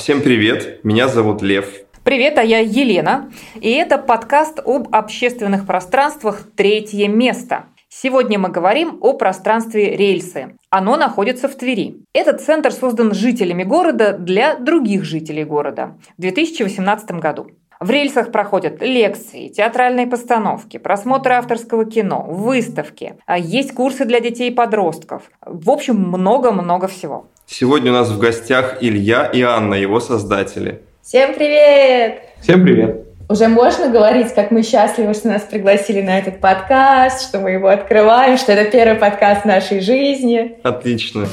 Всем привет, меня зовут Лев. Привет, а я Елена, и это подкаст об общественных пространствах «Третье место». Сегодня мы говорим о пространстве «Рельсы». Оно находится в Твери. Этот центр создан жителями города для других жителей города в 2018 году. В рельсах проходят лекции, театральные постановки, просмотры авторского кино, выставки. А есть курсы для детей и подростков. В общем, много-много всего. Сегодня у нас в гостях Илья и Анна, его создатели. Всем привет! Всем привет! Уже можно говорить, как мы счастливы, что нас пригласили на этот подкаст, что мы его открываем, что это первый подкаст в нашей жизни. Отлично.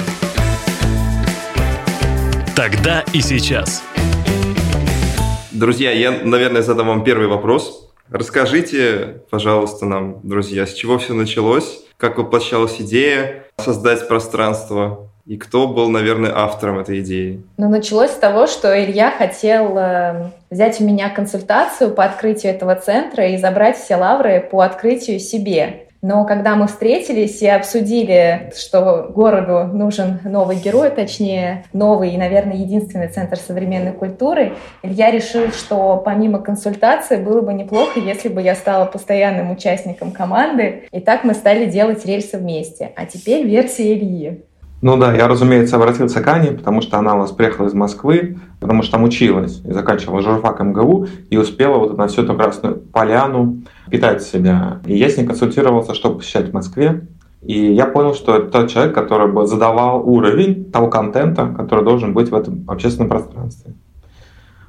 Тогда и сейчас. Друзья, я, наверное, задам вам первый вопрос. Расскажите, пожалуйста, нам, друзья, с чего все началось, как воплощалась идея создать пространство и кто был, наверное, автором этой идеи? Ну, началось с того, что Илья хотел э, взять у меня консультацию по открытию этого центра и забрать все лавры по открытию себе. Но когда мы встретились и обсудили, что городу нужен новый герой, точнее, новый и, наверное, единственный центр современной культуры, Илья решил, что помимо консультации было бы неплохо, если бы я стала постоянным участником команды. И так мы стали делать рельсы вместе. А теперь версия Ильи. Ну да, я, разумеется, обратился к Ане, потому что она у нас приехала из Москвы, потому что там училась и заканчивала журфак МГУ и успела вот на всю эту красную поляну питать себя. И я с ней консультировался, чтобы посещать в Москве. И я понял, что это тот человек, который бы задавал уровень того контента, который должен быть в этом общественном пространстве.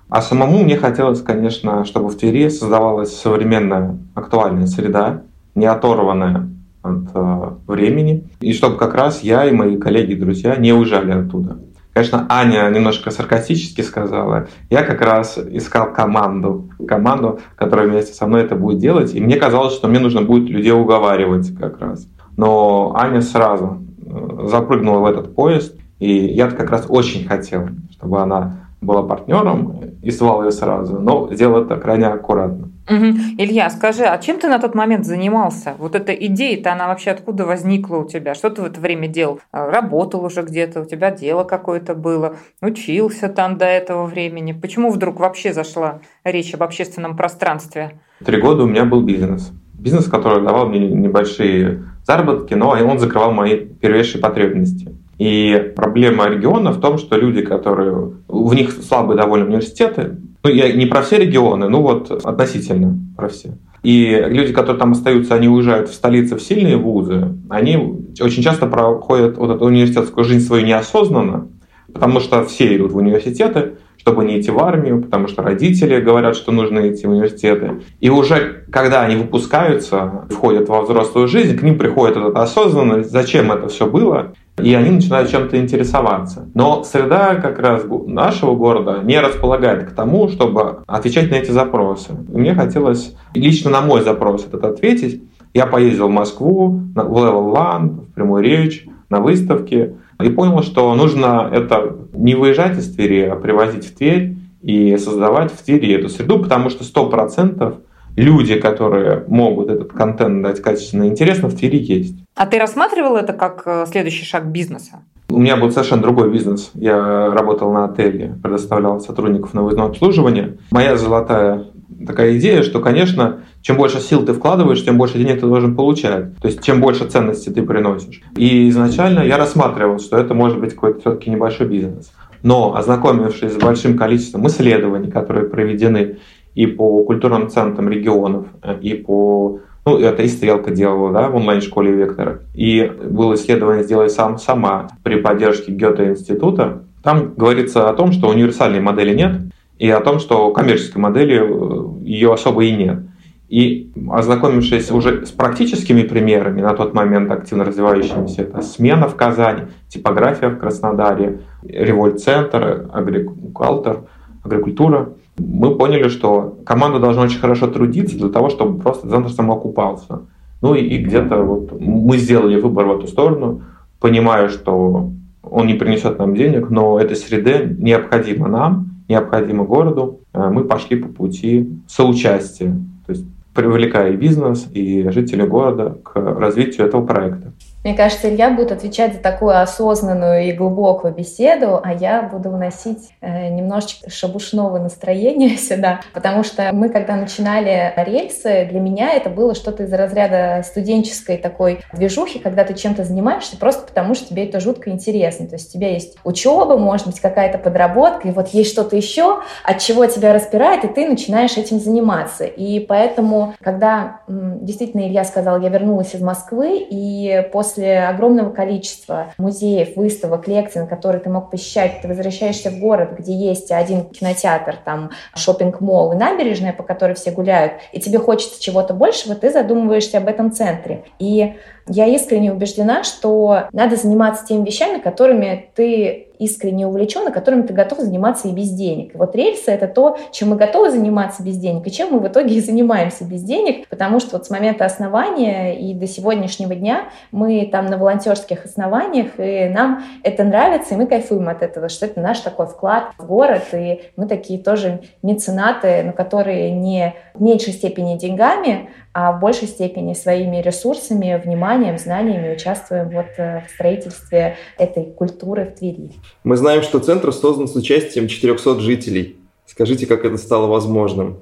А самому мне хотелось, конечно, чтобы в Твери создавалась современная актуальная среда, не оторванная от э, времени, и чтобы как раз я и мои коллеги и друзья не уезжали оттуда. Конечно, Аня немножко саркастически сказала, я как раз искал команду, команду, которая вместе со мной это будет делать, и мне казалось, что мне нужно будет людей уговаривать как раз. Но Аня сразу э, запрыгнула в этот поезд, и я как раз очень хотел, чтобы она была партнером и звал ее сразу, но сделал это крайне аккуратно. Угу. Илья, скажи, а чем ты на тот момент занимался? Вот эта идея-то, она вообще откуда возникла у тебя? Что ты в это время делал? А, работал уже где-то, у тебя дело какое-то было, учился там до этого времени. Почему вдруг вообще зашла речь об общественном пространстве? Три года у меня был бизнес. Бизнес, который давал мне небольшие заработки, но он закрывал мои первейшие потребности. И проблема региона в том, что люди, которые... В них слабые довольно университеты, ну, я не про все регионы, ну вот относительно про все. И люди, которые там остаются, они уезжают в столицы, в сильные вузы, они очень часто проходят вот эту университетскую жизнь свою неосознанно, потому что все идут в университеты, чтобы не идти в армию, потому что родители говорят, что нужно идти в университеты. И уже когда они выпускаются, входят во взрослую жизнь, к ним приходит эта осознанность, зачем это все было, и они начинают чем-то интересоваться. Но среда как раз нашего города не располагает к тому, чтобы отвечать на эти запросы. И мне хотелось лично на мой запрос этот ответить. Я поездил в Москву, в Level One, в прямую речь, на выставке, и понял, что нужно это не выезжать из Твери, а привозить в Тверь и создавать в Твери эту среду, потому что 100% люди, которые могут этот контент дать качественно и интересно, в Твери есть. А ты рассматривал это как э, следующий шаг бизнеса? У меня был совершенно другой бизнес. Я работал на отеле, предоставлял сотрудников на выездное обслуживание. Моя золотая такая идея, что, конечно, чем больше сил ты вкладываешь, тем больше денег ты должен получать. То есть, чем больше ценностей ты приносишь. И изначально я рассматривал, что это может быть какой-то все-таки небольшой бизнес. Но ознакомившись с большим количеством исследований, которые проведены и по культурным центрам регионов, и по ну, это и Стрелка делала, да, в онлайн-школе Вектора. И было исследование «Сделай сам сама» при поддержке Гёте-института. Там говорится о том, что универсальной модели нет, и о том, что коммерческой модели э, ее особо и нет. И ознакомившись уже с практическими примерами, на тот момент активно развивающимися, это смена в Казани, типография в Краснодаре, револьт-центр, агрикультор, агрикультура, мы поняли, что команда должна очень хорошо трудиться для того, чтобы просто центр самоокупался. Ну и, и где-то вот мы сделали выбор в эту сторону, понимая, что он не принесет нам денег, но эта среда необходима нам, необходима городу. Э, мы пошли по пути соучастия, то есть привлекая и бизнес, и жителей города к развитию этого проекта. Мне кажется, Илья будет отвечать за такую осознанную и глубокую беседу, а я буду вносить э, немножечко шабушного настроения сюда, потому что мы, когда начинали рельсы, для меня это было что-то из разряда студенческой такой движухи, когда ты чем-то занимаешься просто потому, что тебе это жутко интересно. То есть у тебя есть учеба, может быть, какая-то подработка, и вот есть что-то еще, от чего тебя распирает, и ты начинаешь этим заниматься. И поэтому, когда действительно Илья сказал, я вернулась из Москвы, и после после огромного количества музеев, выставок, лекций, на которые ты мог посещать, ты возвращаешься в город, где есть один кинотеатр, там шопинг-молл и набережная, по которой все гуляют, и тебе хочется чего-то большего, ты задумываешься об этом центре. И я искренне убеждена, что надо заниматься теми вещами, которыми ты искренне увлечен, и которыми ты готов заниматься и без денег. И вот рельсы — это то, чем мы готовы заниматься без денег, и чем мы в итоге и занимаемся без денег, потому что вот с момента основания и до сегодняшнего дня мы там на волонтерских основаниях, и нам это нравится, и мы кайфуем от этого, что это наш такой вклад в город, и мы такие тоже меценаты, но которые не в меньшей степени деньгами, а в большей степени своими ресурсами, вниманием, знаниями участвуем вот э, в строительстве этой культуры в Твери. Мы знаем, что центр создан с участием 400 жителей. Скажите, как это стало возможным?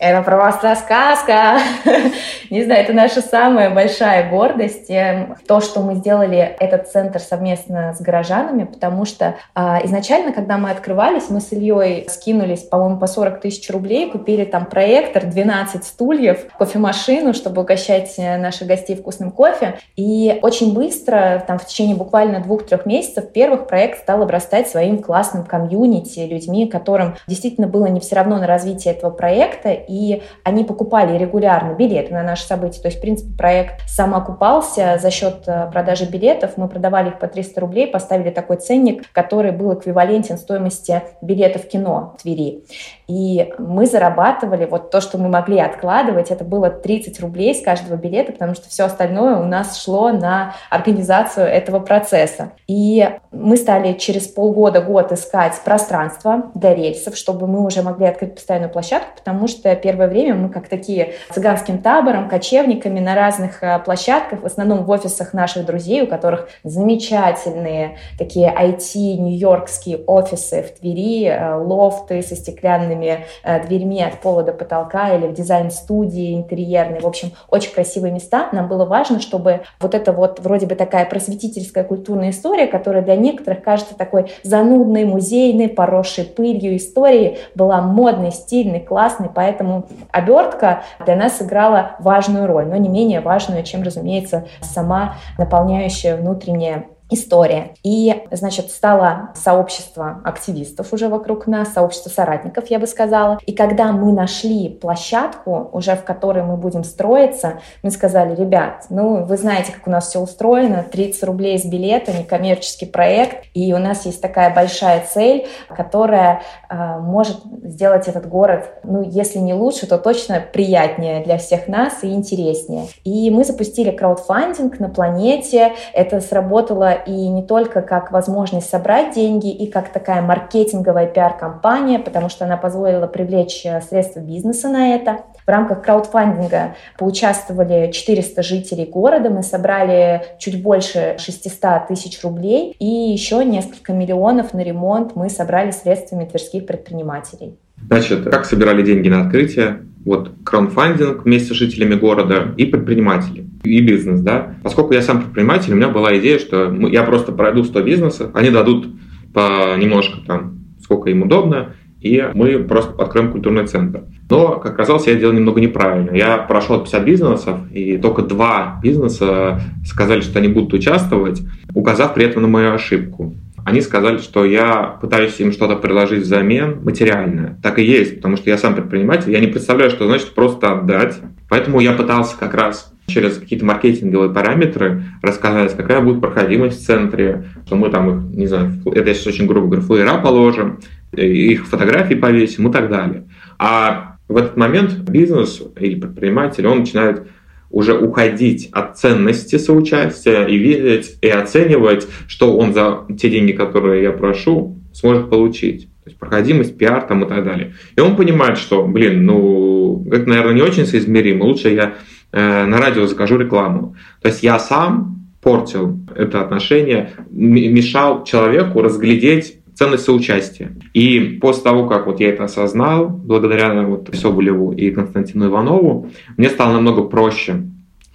Это просто сказка. Не знаю, это наша самая большая гордость. Эм, то, что мы сделали этот центр совместно с горожанами, потому что а, изначально, когда мы открывались, мы с Ильей скинулись, по-моему, по 40 тысяч рублей, купили там проектор, 12 стульев, кофемашину, чтобы угощать э, наших гостей вкусным кофе. И очень быстро, там в течение буквально двух-трех месяцев, первых проект стал обрастать своим классным комьюнити, людьми, которым действительно было не все равно на развитие этого проекта, и они покупали регулярно билеты на наши события. То есть, в принципе, проект сам окупался за счет э, продажи билетов. Мы продавали их по 300 рублей, поставили такой ценник, который был эквивалентен стоимости билетов в кино в Твери. И мы зарабатывали вот то, что мы могли откладывать, это было 30 рублей с каждого билета, потому что все остальное у нас шло на организацию этого процесса. И мы стали через полгода, год искать пространство для рельсов, чтобы мы уже могли открыть постоянную площадку, потому что первое время мы как такие цыганским табором, кочевниками на разных э, площадках, в основном в офисах наших друзей, у которых замечательные такие IT нью-йоркские офисы в Твери, э, лофты со стеклянными э, дверьми от пола до потолка или в дизайн-студии интерьерной. В общем, очень красивые места. Нам было важно, чтобы вот это вот вроде бы такая просветительская культурная история, которая для некоторых кажется такой занудной, музейной, поросшей пылью историей, была модной, стильной, классной, Поэтому обертка для нас сыграла важную роль, но не менее важную, чем, разумеется, сама наполняющая внутренняя история. И, значит, стало сообщество активистов уже вокруг нас, сообщество соратников, я бы сказала. И когда мы нашли площадку, уже в которой мы будем строиться, мы сказали, ребят, ну, вы знаете, как у нас все устроено, 30 рублей с билета, некоммерческий проект, и у нас есть такая большая цель, которая э, может сделать этот город, ну, если не лучше, то точно приятнее для всех нас и интереснее. И мы запустили краудфандинг на планете, это сработало и не только как возможность собрать деньги, и как такая маркетинговая пиар-компания, потому что она позволила привлечь э, средства бизнеса на это. В рамках краудфандинга поучаствовали 400 жителей города, мы собрали чуть больше 600 тысяч рублей, и еще несколько миллионов на ремонт мы собрали средствами тверских предпринимателей. Значит, как собирали деньги на открытие? Вот краудфандинг вместе с жителями города и предприниматели, и бизнес, да. Поскольку я сам предприниматель, у меня была идея, что я просто пройду 100 бизнесов, они дадут по немножко там, сколько им удобно, и мы просто откроем культурный центр. Но, как оказалось, я делал немного неправильно. Я прошел 50 бизнесов, и только два бизнеса сказали, что они будут участвовать, указав при этом на мою ошибку они сказали, что я пытаюсь им что-то предложить взамен материальное. Так и есть, потому что я сам предприниматель, я не представляю, что значит просто отдать. Поэтому я пытался как раз через какие-то маркетинговые параметры рассказать, какая будет проходимость в центре, что мы там их, не знаю, это я сейчас очень грубо говорю, флеера положим, их фотографии повесим и так далее. А в этот момент бизнес или предприниматель, он начинает уже уходить от ценности соучастия и видеть и оценивать, что он за те деньги, которые я прошу, сможет получить. То есть проходимость, пиар там и так далее. И он понимает, что, блин, ну, это, наверное, не очень соизмеримо. Лучше я э, на радио закажу рекламу. То есть я сам портил это отношение, мешал человеку разглядеть ценность соучастия. И после того, как вот я это осознал, благодаря вот Соболеву и Константину Иванову, мне стало намного проще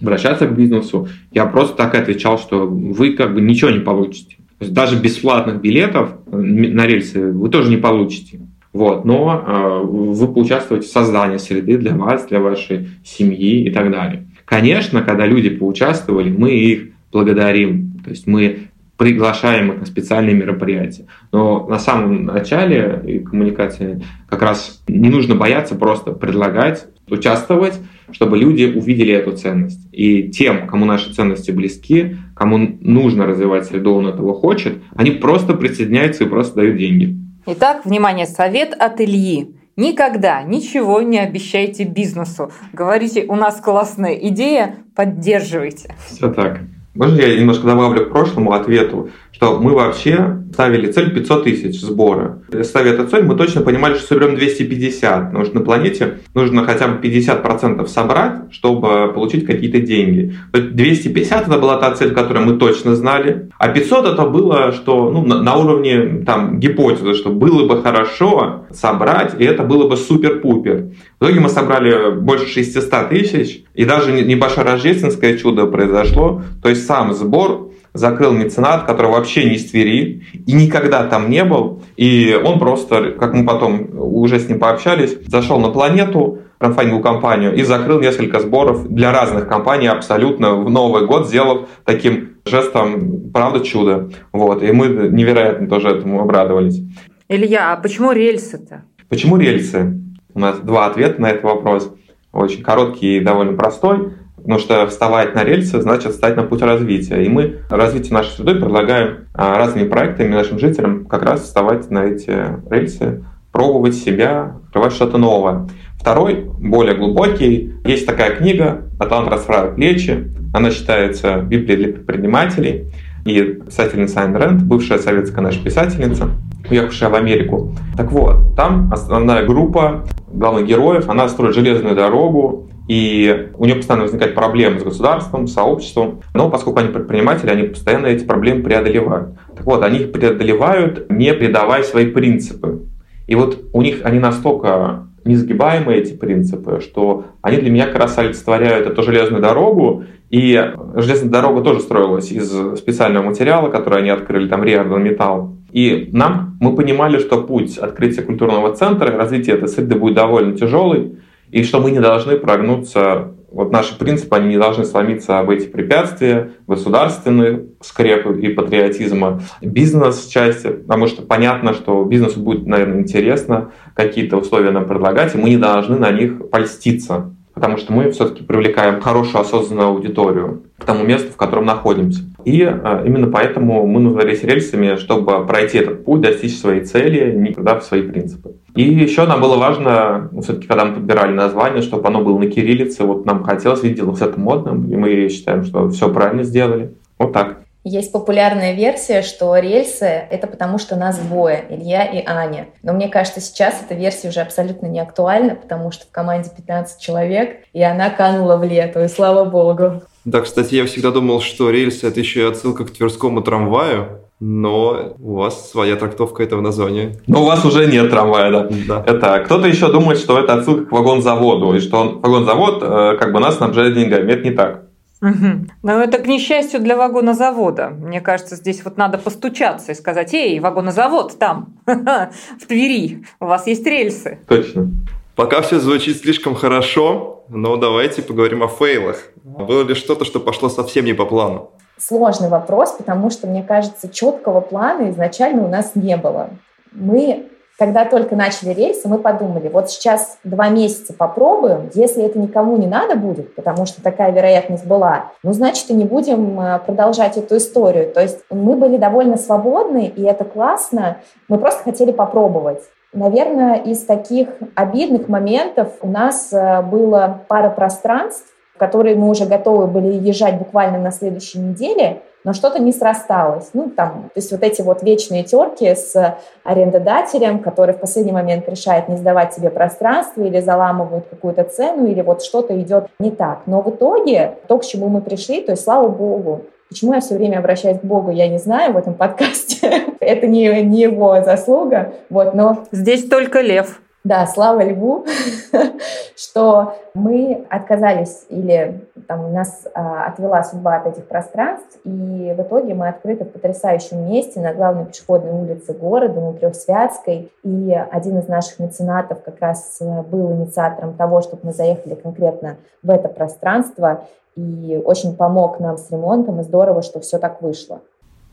обращаться к бизнесу. Я просто так отвечал, что вы как бы ничего не получите. То есть даже бесплатных билетов на рельсы вы тоже не получите. Вот, но э, вы поучаствуете в создании среды для вас, для вашей семьи и так далее. Конечно, когда люди поучаствовали, мы их благодарим. То есть мы приглашаем их на специальные мероприятия. Но на самом начале коммуникации как раз не нужно бояться просто предлагать, участвовать, чтобы люди увидели эту ценность. И тем, кому наши ценности близки, кому нужно развивать среду, он этого хочет, они просто присоединяются и просто дают деньги. Итак, внимание, совет от Ильи. Никогда ничего не обещайте бизнесу. Говорите, у нас классная идея, поддерживайте. Все так. Можно я немножко добавлю к прошлому ответу, что мы вообще ставили цель 500 тысяч сбора. Ставя эту цель, мы точно понимали, что соберем 250, потому что на планете нужно хотя бы 50% собрать, чтобы получить какие-то деньги. 250 это была та цель, которую мы точно знали, а 500 это было, что ну, на, на уровне там, гипотезы, что было бы хорошо собрать, и это было бы супер-пупер. В итоге мы собрали больше 600 тысяч, и даже небольшое рождественское чудо произошло, то есть сам сбор закрыл меценат, который вообще не из Твери и никогда там не был. И он просто, как мы потом уже с ним пообщались, зашел на планету, краудфандинговую компанию и закрыл несколько сборов для разных компаний абсолютно в Новый год, сделав таким жестом, правда, чудо. Вот. И мы невероятно тоже этому обрадовались. Илья, а почему рельсы-то? Почему рельсы? У нас два ответа на этот вопрос. Очень короткий и довольно простой. Потому что вставать на рельсы значит встать на путь развития. И мы развитие нашей среды предлагаем а, разными проектами нашим жителям как раз вставать на эти рельсы, пробовать себя, открывать что-то новое. Второй, более глубокий, есть такая книга «Атлант расправил плечи». Она считается Библией для предпринимателей. И писательница Айн Рэнд, бывшая советская наша писательница, уехавшая в Америку. Так вот, там основная группа главных героев, она строит железную дорогу, и у нее постоянно возникают проблемы с государством, с сообществом, но поскольку они предприниматели, они постоянно эти проблемы преодолевают. Так вот, они их преодолевают, не предавая свои принципы. И вот у них они настолько несгибаемые, эти принципы, что они для меня как раз олицетворяют эту железную дорогу, и железная дорога тоже строилась из специального материала, который они открыли, там Риордан Металл. И нам, мы понимали, что путь открытия культурного центра, развития этой среды будет довольно тяжелый, и что мы не должны прогнуться, вот наши принципы, они не должны сломиться об эти препятствия, государственные скрепы и патриотизма, бизнес-части, потому что понятно, что бизнесу будет, наверное, интересно какие-то условия нам предлагать, и мы не должны на них польститься потому что мы все-таки привлекаем хорошую осознанную аудиторию к тому месту, в котором находимся. И а, именно поэтому мы назвались рельсами, чтобы пройти этот путь, достичь своей цели, не в свои принципы. И еще нам было важно, ну, все-таки, когда мы подбирали название, чтобы оно было на кириллице, вот нам хотелось видеть это модным, и мы считаем, что все правильно сделали. Вот так. Есть популярная версия, что рельсы — это потому, что нас двое, Илья и Аня. Но мне кажется, сейчас эта версия уже абсолютно не актуальна, потому что в команде 15 человек, и она канула в лету, и слава богу. Да, кстати, я всегда думал, что рельсы — это еще и отсылка к Тверскому трамваю, но у вас своя трактовка этого названия. Но у вас уже нет трамвая, да. да. Это кто-то еще думает, что это отсылка к вагонзаводу, и что вагонзавод э, как бы нас снабжает деньгами. Это не так. Угу. Но это к несчастью для вагонозавода. Мне кажется, здесь вот надо постучаться и сказать, эй, вагонозавод там, в Твери, у вас есть рельсы. Точно. Пока все звучит слишком хорошо, но давайте поговорим о фейлах. Было ли что-то, что пошло совсем не по плану? Сложный вопрос, потому что, мне кажется, четкого плана изначально у нас не было. Мы когда только начали рейсы, мы подумали, вот сейчас два месяца попробуем, если это никому не надо будет, потому что такая вероятность была, ну, значит, и не будем э, продолжать эту историю. То есть мы были довольно свободны, и это классно, мы просто хотели попробовать. Наверное, из таких обидных моментов у нас э, было пара пространств, в которые мы уже готовы были езжать буквально на следующей неделе, но что-то не срасталось. Ну, там, то есть вот эти вот вечные терки с арендодателем, который в последний момент решает не сдавать себе пространство или заламывают какую-то цену, или вот что-то идет не так. Но в итоге то, к чему мы пришли, то есть, слава богу, Почему я все время обращаюсь к Богу, я не знаю в этом подкасте. Это не, не его заслуга. Вот, но... Здесь только лев. Да, слава Льву, что мы отказались или там, нас а, отвела судьба от этих пространств, и в итоге мы открыты в потрясающем месте на главной пешеходной улице города, на Трехсвятской, и один из наших меценатов как раз э, был инициатором того, чтобы мы заехали конкретно в это пространство, и очень помог нам с ремонтом, и здорово, что все так вышло.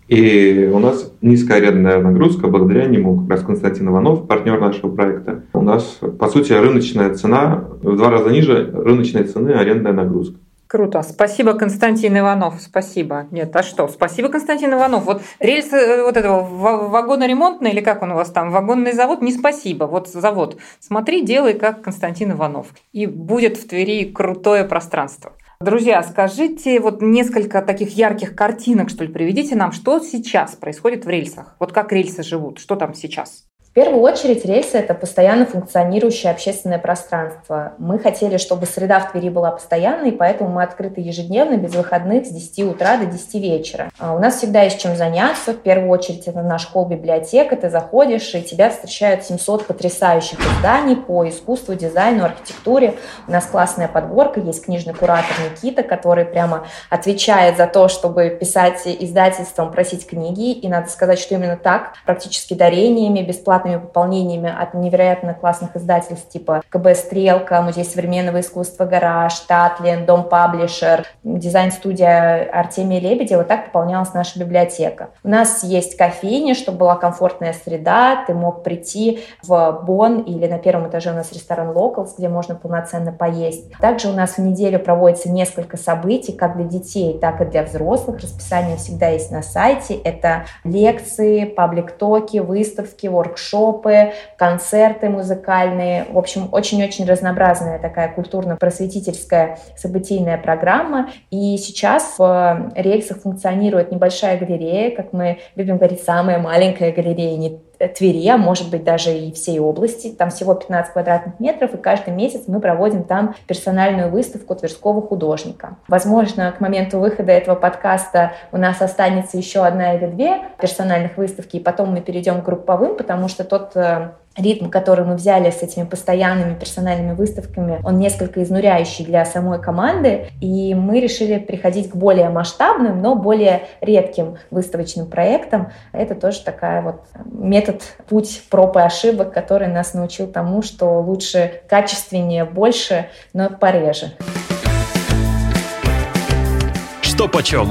И у нас низкая арендная нагрузка, благодаря нему, как раз Константин Иванов, партнер нашего проекта. У нас, по сути, рыночная цена в два раза ниже рыночной цены арендная нагрузка. Круто. Спасибо, Константин Иванов. Спасибо. Нет, а что? Спасибо, Константин Иванов. Вот рельсы э, вот этого вагоноремонтный или как он у вас там, вагонный завод, не спасибо. Вот завод. Смотри, делай, как Константин Иванов. И будет в Твери крутое пространство. Друзья, скажите вот несколько таких ярких картинок, что ли, приведите нам, что сейчас происходит в рельсах. Вот как рельсы живут, что там сейчас? В первую очередь рельсы – это постоянно функционирующее общественное пространство. Мы хотели, чтобы среда в Твери была постоянной, поэтому мы открыты ежедневно, без выходных, с 10 утра до 10 вечера. А у нас всегда есть чем заняться. В первую очередь это наш холл-библиотека. Ты заходишь, и тебя встречают 700 потрясающих изданий по искусству, дизайну, архитектуре. У нас классная подборка, есть книжный куратор Никита, который прямо отвечает за то, чтобы писать издательством, просить книги. И надо сказать, что именно так, практически дарениями, бесплатно бесплатными пополнениями от невероятно классных издательств типа КБ «Стрелка», Музей современного искусства «Гараж», «Татлин», «Дом Паблишер», дизайн-студия Артемия Лебедева. Так пополнялась наша библиотека. У нас есть кофейня, чтобы была комфортная среда. Ты мог прийти в Бон или на первом этаже у нас ресторан Locals, где можно полноценно поесть. Также у нас в неделю проводится несколько событий, как для детей, так и для взрослых. Расписание всегда есть на сайте. Это лекции, паблик-токи, выставки, воркшопы, воркшопы, концерты музыкальные. В общем, очень-очень разнообразная такая культурно-просветительская событийная программа. И сейчас в рельсах функционирует небольшая галерея, как мы любим говорить, самая маленькая галерея, не Твери, а может быть даже и всей области. Там всего 15 квадратных метров, и каждый месяц мы проводим там персональную выставку тверского художника. Возможно, к моменту выхода этого подкаста у нас останется еще одна или две персональных выставки, и потом мы перейдем к групповым, потому что тот э, ритм, который мы взяли с этими постоянными персональными выставками, он несколько изнуряющий для самой команды, и мы решили приходить к более масштабным, но более редким выставочным проектам. Это тоже такая вот метод, путь проб и ошибок, который нас научил тому, что лучше качественнее, больше, но пореже. Что почем?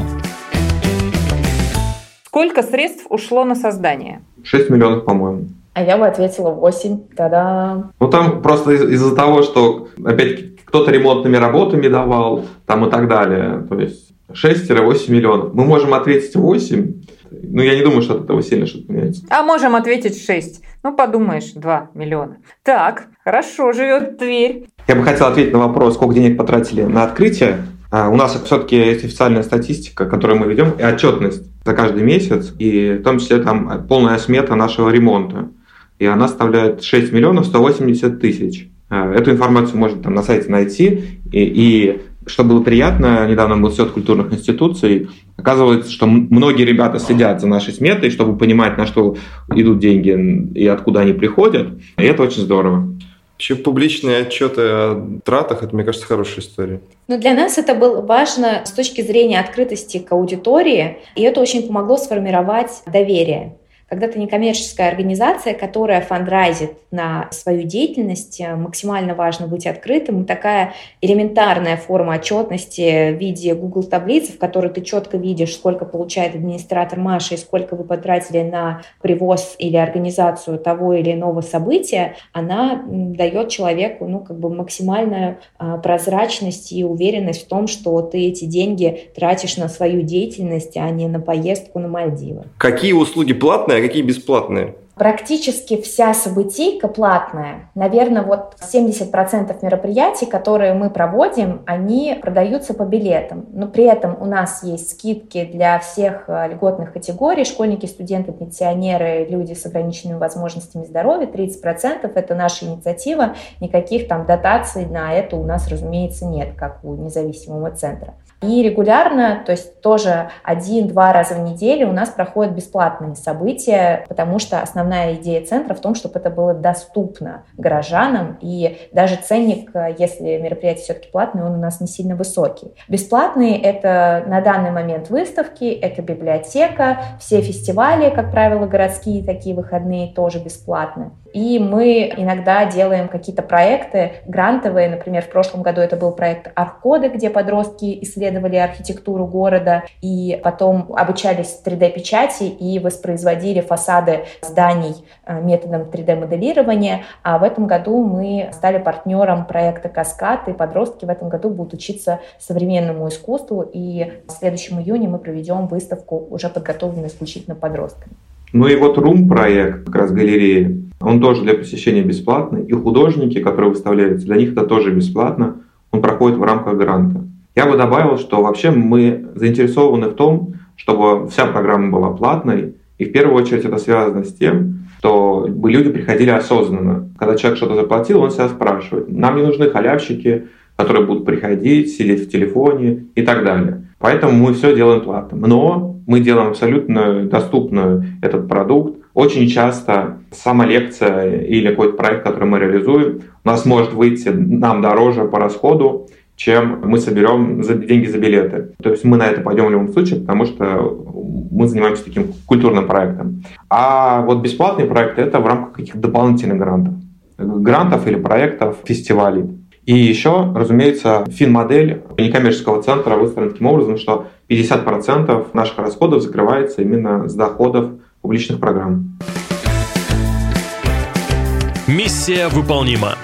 Сколько средств ушло на создание? 6 миллионов, по-моему. А я бы ответила 8. Тогда. Ну там просто из- из-за того, что опять кто-то ремонтными работами давал, там и так далее. То есть 6-8 миллионов. Мы можем ответить 8, но я не думаю, что от этого сильно что-то меняется. А можем ответить 6. Ну, подумаешь, 2 миллиона. Так, хорошо живет Тверь. Я бы хотел ответить на вопрос, сколько денег потратили на открытие. А, У нас все-таки есть официальная статистика, которую мы ведем, и отчетность за каждый месяц, и в том числе там полная смета нашего ремонта. И она составляет 6 миллионов 180 тысяч. А, Эту информацию можно там на сайте найти. И, и что было приятно, недавно был съезд культурных институций, оказывается, что многие ребята следят за нашей сметой, чтобы понимать, на что идут деньги и откуда они приходят. И это очень здорово. Вообще публичные отчеты о тратах, это, мне кажется, хорошая история. Но для нас это было важно с точки зрения открытости к аудитории, и это очень помогло сформировать доверие. Когда ты некоммерческая организация, которая фандрайзит на свою деятельность, э, максимально важно быть открытым. Такая элементарная форма отчетности в виде Google таблицы, в которой ты четко видишь, сколько получает администратор Маша и сколько вы потратили на привоз или организацию того или иного события, она дает человеку ну, как бы максимальную а, прозрачность и уверенность в том, что ты эти деньги тратишь на свою деятельность, а не на поездку на Мальдивы. Какие услуги платные, какие бесплатные? Практически вся событийка платная. Наверное, вот 70% мероприятий, которые мы проводим, они продаются по билетам. Но при этом у нас есть скидки для всех э, льготных категорий. Школьники, студенты, пенсионеры, люди с ограниченными возможностями здоровья. 30% это наша инициатива. Никаких там дотаций на это у нас, разумеется, нет, как у независимого центра. И регулярно, то есть тоже один-два раза в неделю у нас проходят бесплатные события, потому что основная идея центра в том, чтобы это было доступно горожанам, и даже ценник, если мероприятие все-таки платное, он у нас не сильно высокий. Бесплатные — это на данный момент выставки, это библиотека, все фестивали, как правило, городские такие выходные тоже бесплатны. И мы иногда делаем какие-то проекты грантовые. Например, в прошлом году это был проект Аркоды, где подростки исследовали архитектуру города и потом обучались 3D-печати и воспроизводили фасады зданий э, методом 3D-моделирования. А в этом году мы стали партнером проекта «Каскад», и подростки в этом году будут учиться современному искусству. И в следующем июне мы проведем выставку, уже подготовленную исключительно подростками. Ну и вот РУМ проект, как раз галереи, он тоже для посещения бесплатный. И художники, которые выставляются, для них это тоже бесплатно. Он проходит в рамках гранта. Я бы добавил, что вообще мы заинтересованы в том, чтобы вся программа была платной. И в первую очередь это связано с тем, что бы люди приходили осознанно. Когда человек что-то заплатил, он себя спрашивает. Нам не нужны халявщики, которые будут приходить, сидеть в телефоне и так далее. Поэтому мы все делаем платно. Но мы делаем абсолютно доступную этот продукт. Очень часто сама лекция или какой-то проект, который мы реализуем, у нас может выйти нам дороже по расходу, чем мы соберем за деньги за билеты. То есть мы на это пойдем в любом случае, потому что мы занимаемся таким культурным проектом. А вот бесплатные проекты это в рамках каких-то дополнительных грантов. Грантов или проектов, фестивалей. И еще, разумеется, фин-модель некоммерческого центра выстроена таким образом, что 50% наших расходов закрывается именно с доходов публичных программ. Миссия выполнима.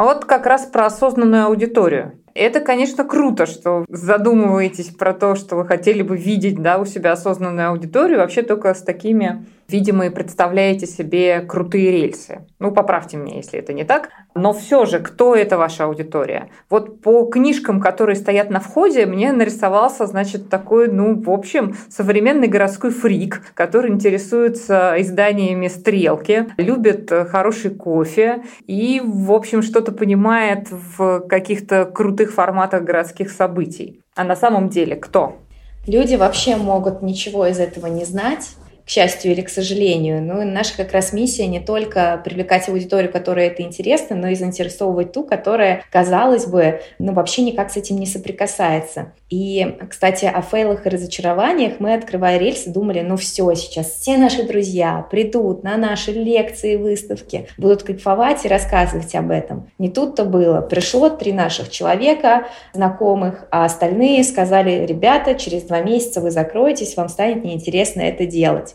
А вот как раз про осознанную аудиторию. Это, конечно, круто, что задумываетесь про то, что вы хотели бы видеть да, у себя осознанную аудиторию, вообще только с такими видимо, и представляете себе крутые рельсы. Ну, поправьте меня, если это не так. Но все же, кто это ваша аудитория? Вот по книжкам, которые стоят на входе, мне нарисовался, значит, такой, ну, в общем, современный городской фрик, который интересуется изданиями «Стрелки», любит хороший кофе и, в общем, что-то понимает в каких-то крутых форматах городских событий. А на самом деле кто? Люди вообще могут ничего из этого не знать, к счастью или к сожалению. Но наша как раз миссия не только привлекать аудиторию, которой это интересно, но и заинтересовывать ту, которая, казалось бы, ну, вообще никак с этим не соприкасается. И, кстати, о фейлах и разочарованиях мы, открывая рельсы, думали, ну все, сейчас все наши друзья придут на наши лекции, выставки, будут кайфовать и рассказывать об этом. Не тут-то было. Пришло три наших человека, знакомых, а остальные сказали, ребята, через два месяца вы закроетесь, вам станет неинтересно это делать.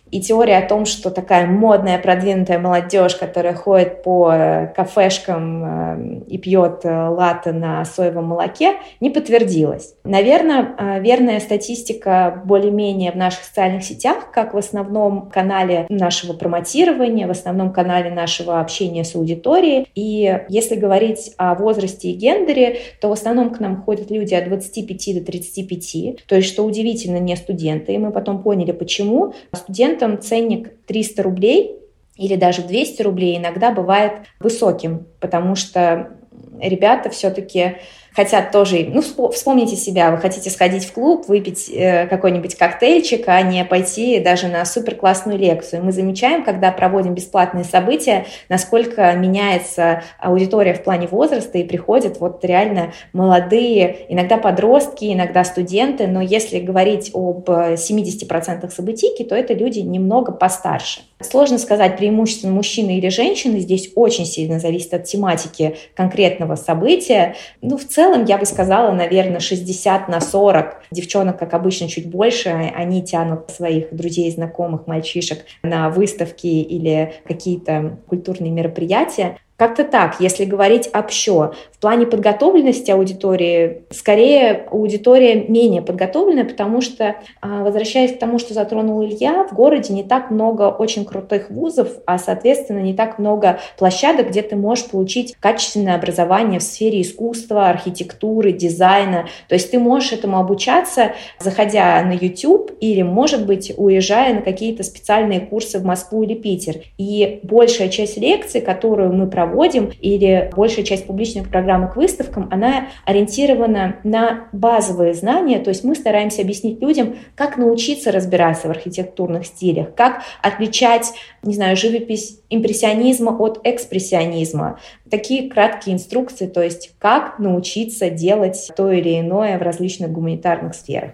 И теория о том, что такая модная, продвинутая молодежь, которая ходит по э, кафешкам э, и пьет э, латте на соевом молоке, не подтвердилась. Наверное, верная статистика более-менее в наших социальных сетях, как в основном канале нашего промотирования, в основном канале нашего общения с аудиторией. И если говорить о возрасте и гендере, то в основном к нам ходят люди от 25 до 35, то есть, что удивительно, не студенты. И мы потом поняли, почему. Студенты этом ценник 300 рублей или даже 200 рублей иногда бывает высоким, потому что ребята все-таки хотят тоже, ну, вспомните себя, вы хотите сходить в клуб, выпить э, какой-нибудь коктейльчик, а не пойти даже на супер классную лекцию. Мы замечаем, когда проводим бесплатные события, насколько меняется аудитория в плане возраста, и приходят вот реально молодые, иногда подростки, иногда студенты, но если говорить об 70% событийки, то это люди немного постарше. Сложно сказать, преимущественно мужчины или женщины, здесь очень сильно зависит от тематики конкретного события. Ну, в целом, я бы сказала, наверное, 60 на 40. Девчонок, как обычно, чуть больше. Они тянут своих друзей, знакомых, мальчишек на выставки или какие-то культурные мероприятия. Как-то так, если говорить общо. В плане подготовленности аудитории, скорее аудитория менее подготовленная, потому что, а, возвращаясь к тому, что затронул Илья, в городе не так много очень крутых вузов, а, соответственно, не так много площадок, где ты можешь получить качественное образование в сфере искусства, архитектуры, дизайна. То есть ты можешь этому обучаться, заходя на YouTube или, может быть, уезжая на какие-то специальные курсы в Москву или Питер. И большая часть лекций, которую мы проводим, проводим, или большая часть публичных программ к выставкам, она ориентирована на базовые знания, то есть мы стараемся объяснить людям, как научиться разбираться в архитектурных стилях, как отличать, не знаю, живопись импрессионизма от экспрессионизма. Такие краткие инструкции, то есть как научиться делать то или иное в различных гуманитарных сферах.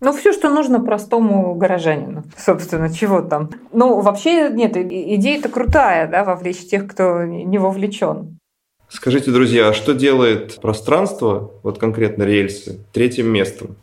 Ну, все, что нужно простому горожанину, собственно, чего там. Ну, вообще, нет, идея-то крутая, да, вовлечь тех, кто не вовлечен. Скажите, друзья, а что делает пространство, вот конкретно рельсы, третьим местом?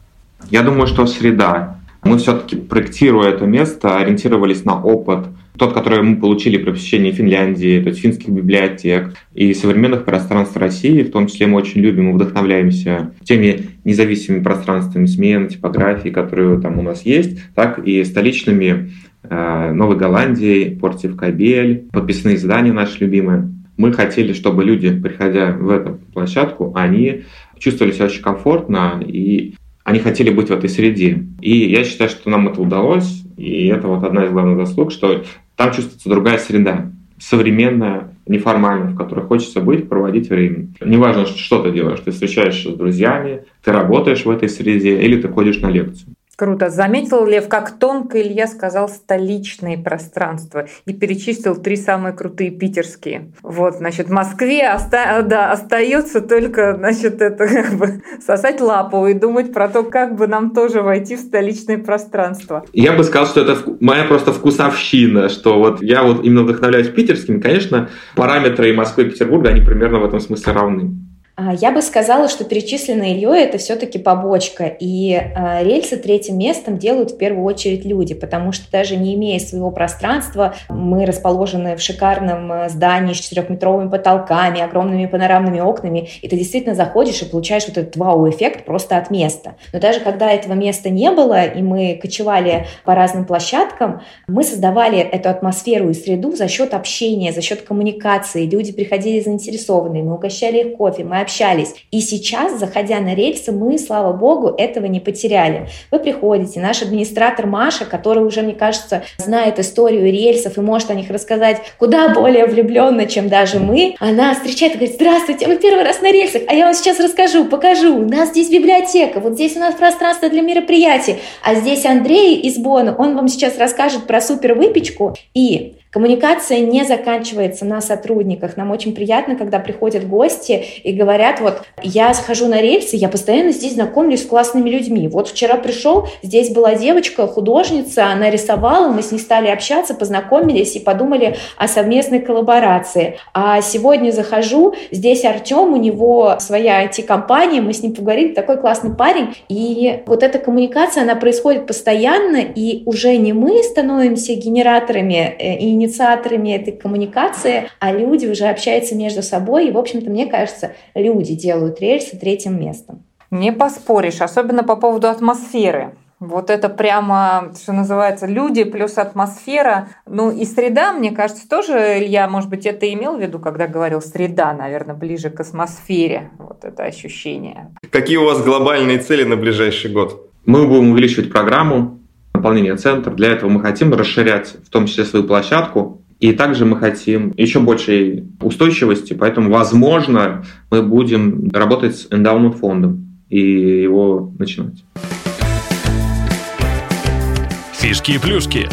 Я думаю, что среда. Мы все-таки, проектируя это место, ориентировались на опыт, тот, который мы получили при посещении Финляндии, то есть финских библиотек и современных пространств России, в том числе мы очень любим и вдохновляемся теми независимыми пространствами смен, типографии, которые там у нас есть, так и столичными э, Новой Голландии, Портив Кабель, подписные издания наши любимые. Мы хотели, чтобы люди, приходя в эту площадку, они чувствовали себя очень комфортно и они хотели быть в этой среде. И я считаю, что нам это удалось, и это вот одна из главных заслуг, что там чувствуется другая среда, современная, неформальная, в которой хочется быть, проводить время. Неважно, что ты делаешь, ты встречаешься с друзьями, ты работаешь в этой среде или ты ходишь на лекцию. Круто. Заметил, Лев, как тонко Илья сказал столичные пространства и перечислил три самые крутые питерские. Вот, значит, в Москве оста... да, остается только, значит, это как бы сосать лапу и думать про то, как бы нам тоже войти в столичное пространство. Я бы сказал, что это моя просто вкусовщина, что вот я вот именно вдохновляюсь питерским. Конечно, параметры Москвы и Петербурга, они примерно в этом смысле равны. А, я бы сказала, что перечисленное Ильей это все-таки побочка, и э, рельсы третьим местом делают в первую очередь люди, потому что даже не имея своего пространства, мы расположены в шикарном а, здании с четырехметровыми потолками, огромными панорамными окнами, и ты действительно заходишь и получаешь вот этот вау-эффект просто от места. Но даже когда этого места не было, и мы кочевали по разным площадкам, мы создавали эту атмосферу и среду за счет общения, за счет коммуникации. Люди приходили заинтересованные, мы угощали их кофе, мы общались. И сейчас, заходя на рельсы, мы, слава богу, этого не потеряли. Вы приходите, наш администратор Маша, который уже, мне кажется, знает историю рельсов и может о них рассказать куда более влюбленно, чем даже мы, она встречает и говорит, здравствуйте, вы первый раз на рельсах, а я вам сейчас расскажу, покажу. У нас здесь библиотека, вот здесь у нас пространство для мероприятий, а здесь Андрей из Бона, он вам сейчас расскажет про супер выпечку. И Коммуникация не заканчивается на сотрудниках. Нам очень приятно, когда приходят гости и говорят, вот я схожу на рельсы, я постоянно здесь знакомлюсь с классными людьми. Вот вчера пришел, здесь была девочка, художница, она рисовала, мы с ней стали общаться, познакомились и подумали о совместной коллаборации. А сегодня захожу, здесь Артем, у него своя IT-компания, мы с ним поговорили, такой классный парень. И вот эта коммуникация, она происходит постоянно, и уже не мы становимся генераторами э, и инициаторами этой коммуникации, а люди уже общаются между собой. И, в общем-то, мне кажется, люди делают рельсы третьим местом. Не поспоришь, особенно по поводу атмосферы. Вот это прямо, что называется, люди плюс атмосфера. Ну и среда, мне кажется, тоже, Илья, может быть, это имел в виду, когда говорил среда, наверное, ближе к атмосфере. Вот это ощущение. Какие у вас глобальные цели на ближайший год? Мы будем увеличивать программу наполнения центра. Для этого мы хотим расширять в том числе свою площадку. И также мы хотим еще большей устойчивости, поэтому, возможно, мы будем работать с эндаумент фондом и его начинать. Фишки и плюшки.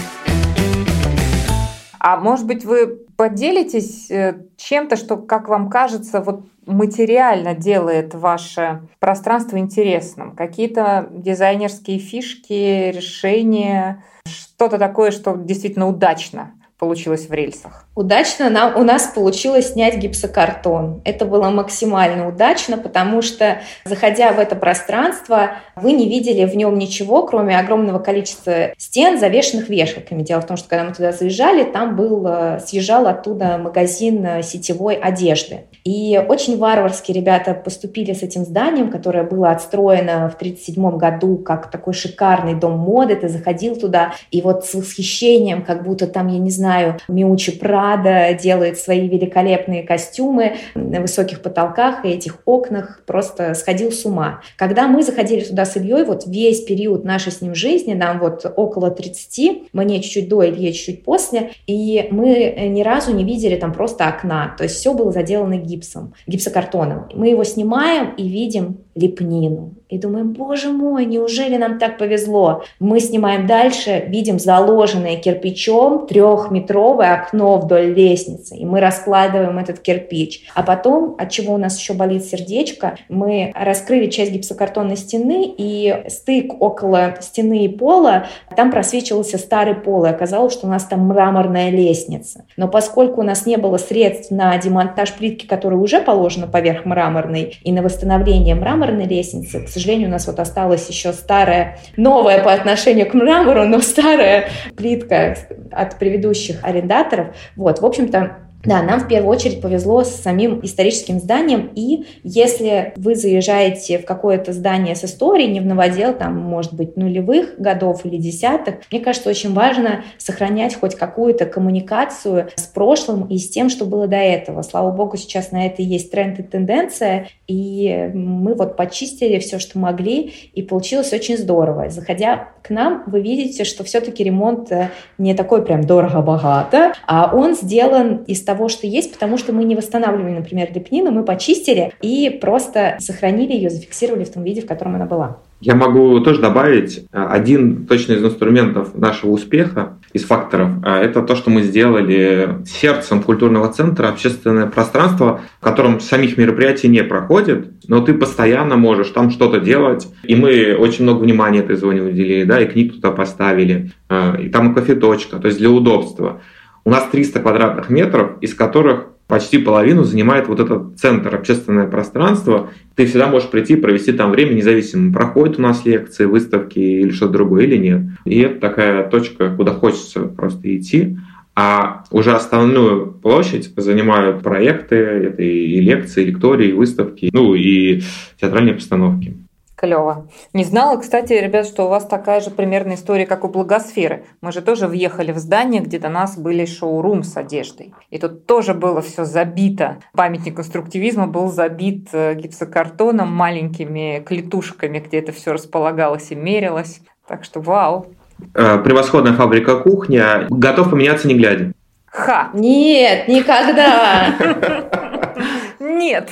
А может быть, вы поделитесь э, чем-то, что, как вам кажется, вот материально делает ваше пространство интересным? Какие-то дизайнерские фишки, решения, что-то такое, что действительно удачно получилось в рельсах? Удачно нам, у нас получилось снять гипсокартон. Это было максимально удачно, потому что, заходя в это пространство, вы не видели в нем ничего, кроме огромного количества стен, завешенных вешалками. Дело в том, что когда мы туда заезжали, там был, э, съезжал оттуда магазин э, сетевой одежды. И очень варварски ребята поступили с этим зданием, которое было отстроено в 1937 году как такой шикарный дом моды. Ты заходил туда, и вот с восхищением, как будто там, я не знаю, Миучи Прада делает свои великолепные костюмы на высоких потолках и этих окнах, просто сходил с ума. Когда мы заходили туда с Ильей, вот весь период нашей с ним жизни, нам вот около 30, мне чуть-чуть до, Илье чуть-чуть после, и мы ни разу не видели там просто окна, то есть все было заделано гипсом, гипсокартоном. Мы его снимаем и видим лепнину. И думаем, боже мой, неужели нам так повезло? Мы снимаем дальше, видим заложенное кирпичом трехметровое окно вдоль лестницы, и мы раскладываем этот кирпич. А потом, от чего у нас еще болит сердечко, мы раскрыли часть гипсокартонной стены, и стык около стены и пола, там просвечивался старый пол, и оказалось, что у нас там мраморная лестница. Но поскольку у нас не было средств на демонтаж плитки, которая уже положена поверх мраморной, и на восстановление мраморной лестницы, к сожалению, у нас вот осталась еще старая, новая по отношению к мрамору, но старая плитка от предыдущих арендаторов. Вот, в общем-то, да, нам в первую очередь повезло с самим историческим зданием, и если вы заезжаете в какое-то здание с историей, не в новодел, там, может быть, нулевых годов или десятых, мне кажется, очень важно сохранять хоть какую-то коммуникацию с прошлым и с тем, что было до этого. Слава богу, сейчас на это есть тренд и тенденция, и мы вот почистили все, что могли, и получилось очень здорово. Заходя к нам, вы видите, что все-таки ремонт э, не такой прям дорого-богато, а он сделан из того, что есть, потому что мы не восстанавливали, например, лепнину, мы почистили и просто сохранили ее, зафиксировали в том виде, в котором она была. Я могу тоже добавить э, один точно из инструментов нашего успеха, из факторов. Э, это то, что мы сделали сердцем культурного центра, общественное пространство, в котором самих мероприятий не проходит, но ты постоянно можешь там что-то делать. И мы очень много внимания этой зоне уделили, да, и книг туда поставили, э, и там и кофеточка, то есть для удобства. У нас 300 квадратных метров, из которых почти половину занимает вот этот центр, общественное пространство. Ты всегда можешь прийти провести там время, независимо, проходят у нас лекции, выставки или что-то другое или нет. И это такая точка, куда хочется просто идти. А уже основную площадь занимают проекты, это и лекции, и лектории, и выставки, ну и театральные постановки. Клево. Не знала, кстати, ребят, что у вас такая же примерная история, как у Благосферы. Мы же тоже въехали в здание, где до нас были шоурум с одеждой. И тут тоже было все забито. Памятник конструктивизма был забит э, гипсокартоном, маленькими клетушками, где это все располагалось и мерилось. Так что вау. Э, превосходная фабрика кухня. Готов поменяться не глядя. Ха! Нет, никогда! Нет.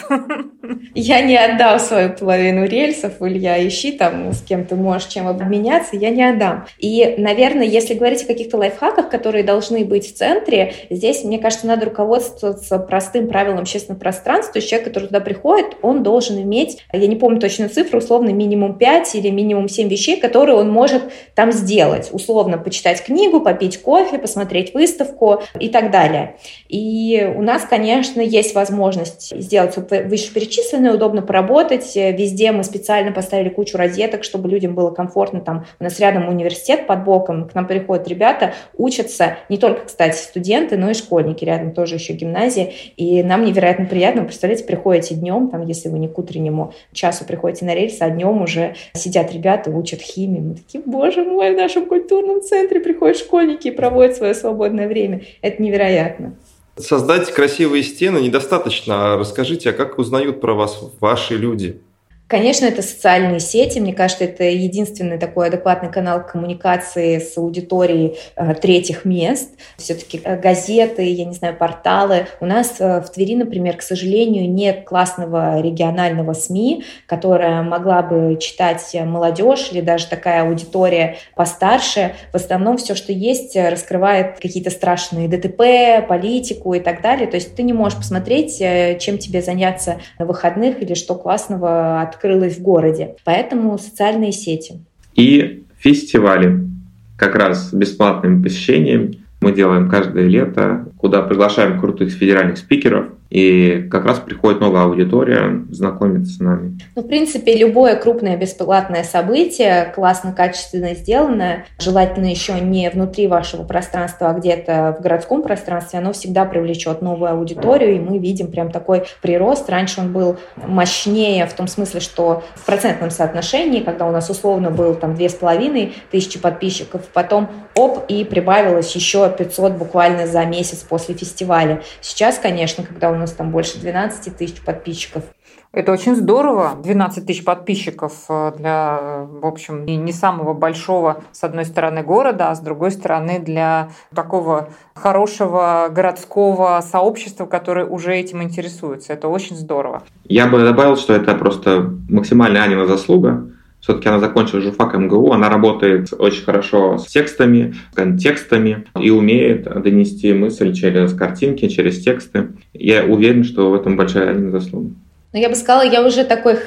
Я не отдам свою половину рельсов, Илья, ищи там, с кем ты можешь чем обменяться, я не отдам. И, наверное, если говорить о каких-то лайфхаках, которые должны быть в центре, здесь, мне кажется, надо руководствоваться простым правилом общественного пространства. То есть человек, который туда приходит, он должен иметь, я не помню точную цифру, условно, минимум 5 или минимум 7 вещей, которые он может там сделать. Условно, почитать книгу, попить кофе, посмотреть выставку и так далее. И у нас, конечно, есть возможность сделать вышеперечисленное, удобно поработать. Везде мы специально поставили кучу розеток, чтобы людям было комфортно. Там у нас рядом университет под боком, к нам приходят ребята, учатся, не только, кстати, студенты, но и школьники. Рядом тоже еще гимназия. И нам невероятно приятно. Вы представляете, приходите днем, там, если вы не к утреннему часу приходите на рельсы, а днем уже сидят ребята, учат химию. Мы такие, боже мой, в нашем культурном центре приходят школьники и проводят свое свободное время. Это невероятно. Создать красивые стены недостаточно. Расскажите, а как узнают про вас ваши люди? Конечно, это социальные сети. Мне кажется, это единственный такой адекватный канал коммуникации с аудиторией э, третьих мест. Все-таки э, газеты, я не знаю, порталы. У нас э, в Твери, например, к сожалению, нет классного регионального СМИ, которая могла бы читать молодежь или даже такая аудитория постарше. В основном все, что есть, раскрывает какие-то страшные ДТП, политику и так далее. То есть ты не можешь посмотреть, чем тебе заняться на выходных или что классного от открылось в городе. Поэтому социальные сети. И фестивали. Как раз бесплатным посещением мы делаем каждое лето куда приглашаем крутых федеральных спикеров, и как раз приходит новая аудитория знакомиться с нами. Ну, в принципе, любое крупное бесплатное событие, классно, качественно сделанное, желательно еще не внутри вашего пространства, а где-то в городском пространстве, оно всегда привлечет новую аудиторию, и мы видим прям такой прирост. Раньше он был мощнее в том смысле, что в процентном соотношении, когда у нас условно был там две с половиной тысячи подписчиков, потом оп, и прибавилось еще 500 буквально за месяц после фестиваля. Сейчас, конечно, когда у нас там больше 12 тысяч подписчиков. Это очень здорово. 12 тысяч подписчиков э, для, в общем, не самого большого, с одной стороны, города, а с другой стороны, для такого хорошего городского сообщества, которое уже этим интересуется. Это очень здорово. Я бы добавил, что это просто максимальная Анина заслуга. Все-таки она закончила журфак МГУ, она работает очень хорошо с текстами, контекстами и умеет донести мысль через картинки, через тексты. Я уверен, что в этом большая заслуга. Ну, я бы сказала, я уже такой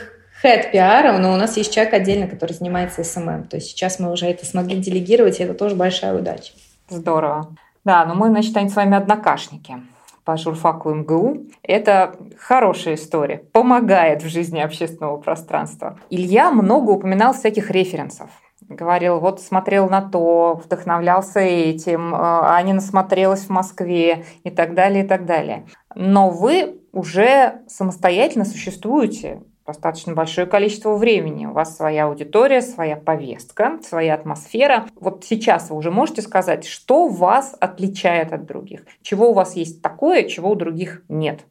head пиара, но у нас есть человек отдельно, который занимается SMM. То есть сейчас мы уже это смогли делегировать, и это тоже большая удача. Здорово. Да, но мы, значит, они с вами однокашники по журфаку МГУ. Это хорошая история, помогает в жизни общественного пространства. Илья много упоминал всяких референсов. Говорил, вот смотрел на то, вдохновлялся этим, э, Аня насмотрелась в Москве и так далее, и так далее. Но вы уже самостоятельно существуете достаточно большое количество времени. У вас своя аудитория, своя повестка, своя атмосфера. Вот сейчас вы уже можете сказать, что вас отличает от других? Чего у вас есть такое, чего у других нет?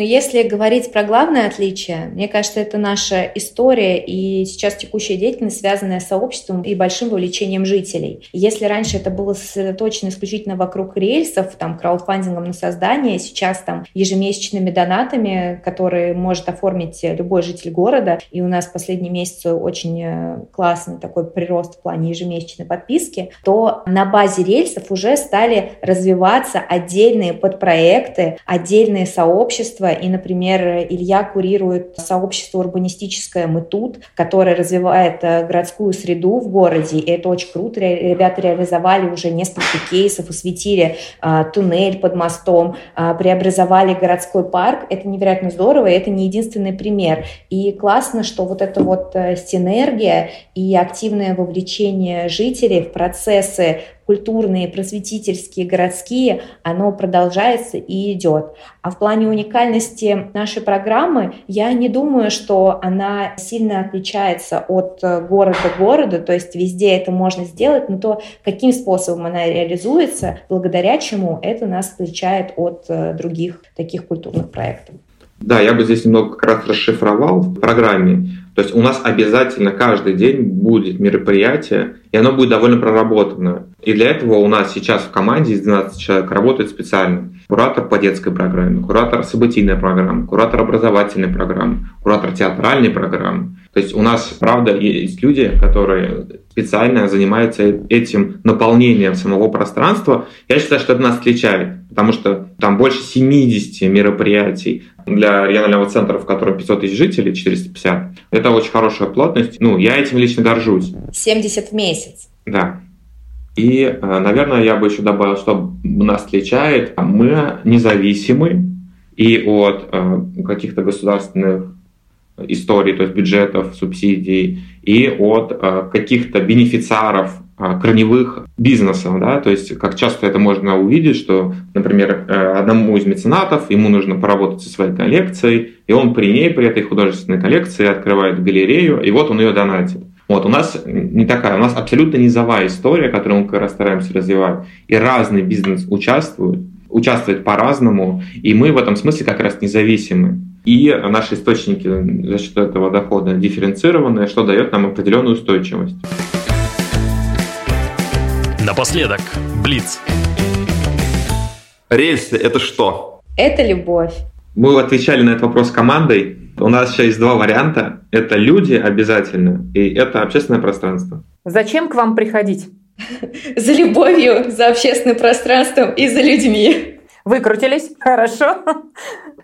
Но если говорить про главное отличие, мне кажется, это наша история и сейчас текущая деятельность, связанная с сообществом и большим вовлечением жителей. Если раньше это было сосредоточено исключительно вокруг рельсов, там, краудфандингом на создание, сейчас там ежемесячными донатами, которые может оформить любой житель города, и у нас в последние месяцы очень э, классный такой прирост в плане ежемесячной подписки, то на базе рельсов уже стали развиваться отдельные подпроекты, отдельные сообщества, и, например, Илья курирует сообщество урбанистическое «Мы тут», которое развивает э, городскую среду в городе, и это очень круто. Ребята реализовали уже несколько кейсов, осветили а, туннель под мостом, а, преобразовали городской парк. Это невероятно здорово, и это не единственный пример. И классно, что вот эта вот э, синергия и активное вовлечение жителей в процессы культурные, просветительские, городские, оно продолжается и идет. А в плане уникальности нашей программы, я не думаю, что она сильно отличается от э, города к городу, то есть везде это можно сделать, но то, каким способом она реализуется, благодаря чему это нас отличает от э, других таких культурных проектов. Да, я бы здесь немного как раз расшифровал в программе. То есть у нас обязательно каждый день будет мероприятие, и оно будет довольно проработано. И для этого у нас сейчас в команде из 12 человек работает специально куратор по детской программе, куратор событийной программы, куратор образовательной программы, куратор театральной программы. То есть у нас, правда, есть люди, которые специально занимаются этим наполнением самого пространства. Я считаю, что это нас отличает, потому что там больше 70 мероприятий для регионального центра, в котором 500 тысяч жителей, 450. Это очень хорошая плотность. Ну, я этим лично горжусь. 70 в месяц. Да. И, э, наверное, я бы еще добавил, что нас отличает, мы независимы и от э, каких-то государственных историй, то есть бюджетов, субсидий, и от э, каких-то бенефициаров корневых бизнесов, да, то есть как часто это можно увидеть, что, например, одному из меценатов ему нужно поработать со своей коллекцией, и он при ней, при этой художественной коллекции открывает галерею, и вот он ее донатит. Вот, у нас не такая, у нас абсолютно низовая история, которую мы как раз стараемся развивать. И разный бизнес участвует, участвует по-разному, и мы в этом смысле как раз независимы. И наши источники за счет этого дохода дифференцированные, что дает нам определенную устойчивость. Напоследок, Блиц. Рельсы – это что? Это любовь. Мы отвечали на этот вопрос командой. У нас сейчас есть два варианта. Это люди обязательно, и это общественное пространство. Зачем к вам приходить? За любовью, за общественным пространством и за людьми. Выкрутились, хорошо.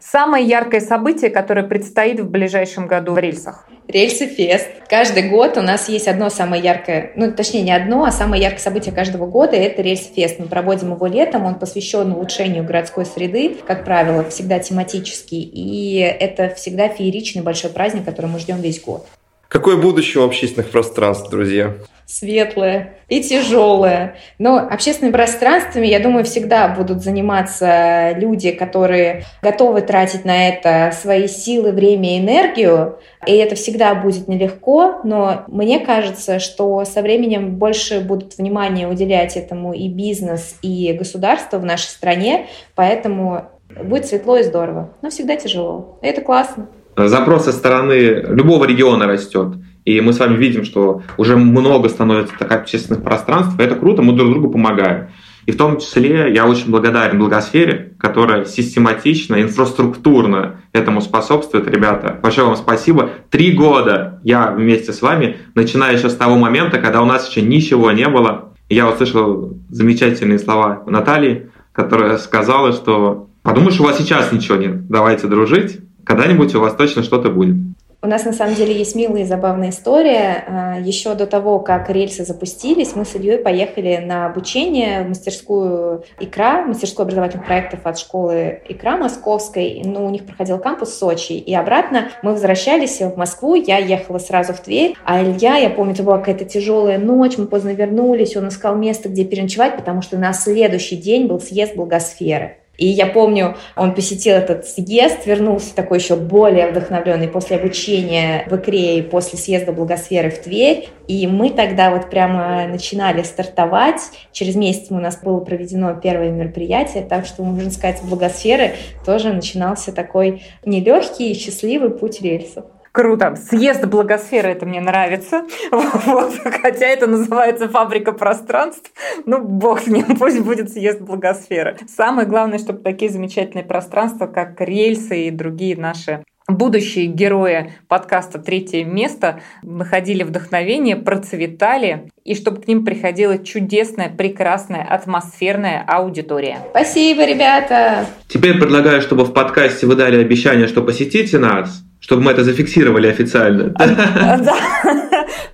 Самое яркое событие, которое предстоит в ближайшем году в рельсах? Рельсы Фест. Каждый год у нас есть одно самое яркое, ну, точнее, не одно, а самое яркое событие каждого года – это Рельс Фест. Мы проводим его летом, он посвящен улучшению городской среды, как правило, всегда тематический, и это всегда фееричный большой праздник, который мы ждем весь год. Какое будущее у общественных пространств, друзья? светлое и тяжелое. Но общественными пространствами, я думаю, всегда будут заниматься люди, которые готовы тратить на это свои силы, время и энергию. И это всегда будет нелегко, но мне кажется, что со временем больше будут внимания уделять этому и бизнес, и государство в нашей стране, поэтому будет светло и здорово, но всегда тяжело. И это классно. Запрос со стороны любого региона растет. И мы с вами видим, что уже много становится так общественных пространств, это круто, мы друг другу помогаем. И в том числе я очень благодарен Благосфере, которая систематично, инфраструктурно этому способствует. Ребята, большое вам спасибо. Три года я вместе с вами, начиная еще с того момента, когда у нас еще ничего не было. Я услышал замечательные слова Натальи, которая сказала, что подумаешь, у вас сейчас ничего нет, давайте дружить, когда-нибудь у вас точно что-то будет. У нас на самом деле есть милая и забавная история. А, Еще до того, как рельсы запустились, мы с Ильей поехали на обучение в мастерскую ИКРА, мастерскую образовательных проектов от школы ИКРА московской. Ну, у них проходил кампус в Сочи. И обратно мы возвращались в Москву, я ехала сразу в Тверь, а Илья, я помню, это была какая-то тяжелая ночь, мы поздно вернулись, он искал место, где переночевать, потому что на следующий день был съезд Благосферы. И я помню, он посетил этот съезд, вернулся такой еще более вдохновленный после обучения в ИКРЕ и после съезда Благосферы в Тверь. И мы тогда вот прямо начинали стартовать. Через месяц у нас было проведено первое мероприятие, так что, можно сказать, в Благосферы тоже начинался такой нелегкий и счастливый путь рельсов. Круто. Съезд благосферы, это мне нравится. Вот. Хотя это называется фабрика пространств. Ну, бог с ним, пусть будет съезд благосферы. Самое главное, чтобы такие замечательные пространства, как рельсы и другие наши будущие герои подкаста «Третье место» находили вдохновение, процветали, и чтобы к ним приходила чудесная, прекрасная, атмосферная аудитория. Спасибо, ребята! Теперь предлагаю, чтобы в подкасте вы дали обещание, что посетите нас, чтобы мы это зафиксировали официально.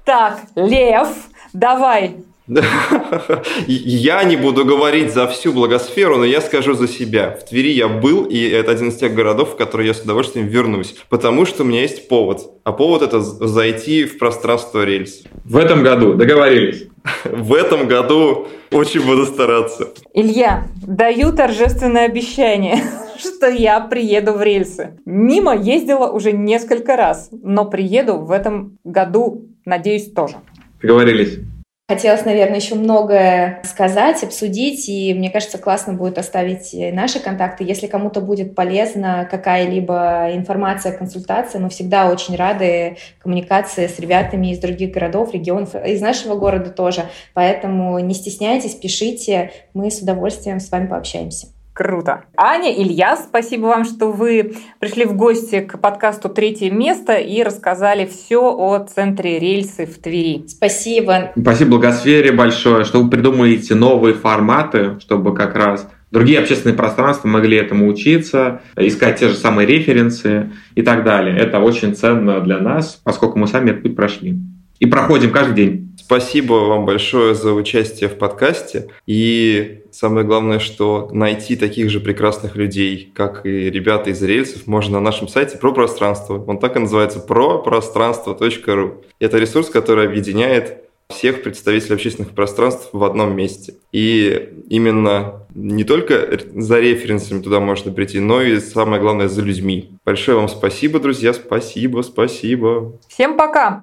Так, Лев, давай, я не буду говорить за всю благосферу, но я скажу за себя. В Твери я был, и это один из тех городов, в которые я с удовольствием вернусь. Потому что у меня есть повод. А повод это зайти в пространство рельс. В этом году договорились. В этом году очень буду стараться. Илья, даю торжественное обещание, что я приеду в рельсы. Мимо ездила уже несколько раз, но приеду в этом году, надеюсь, тоже. Договорились. Хотелось, наверное, еще многое сказать, обсудить, и мне кажется, классно будет оставить наши контакты. Если кому-то будет полезна какая-либо информация, консультация, мы всегда очень рады коммуникации с ребятами из других городов, регионов, из нашего города тоже. Поэтому не стесняйтесь, пишите, мы с удовольствием с вами пообщаемся. Круто. Аня, Илья, спасибо вам, что вы пришли в гости к подкасту «Третье место» и рассказали все о центре рельсы в Твери. Спасибо. Спасибо Благосфере большое, что вы придумаете новые форматы, чтобы как раз другие общественные пространства могли этому учиться, искать те же самые референсы и так далее. Это очень ценно для нас, поскольку мы сами этот путь прошли. И проходим каждый день. Спасибо вам большое за участие в подкасте. И самое главное, что найти таких же прекрасных людей, как и ребята из рельсов, можно на нашем сайте про пространство. Он так и называется пропространство.ру. Это ресурс, который объединяет всех представителей общественных пространств в одном месте. И именно не только за референсами туда можно прийти, но и самое главное за людьми. Большое вам спасибо, друзья, спасибо, спасибо. Всем пока!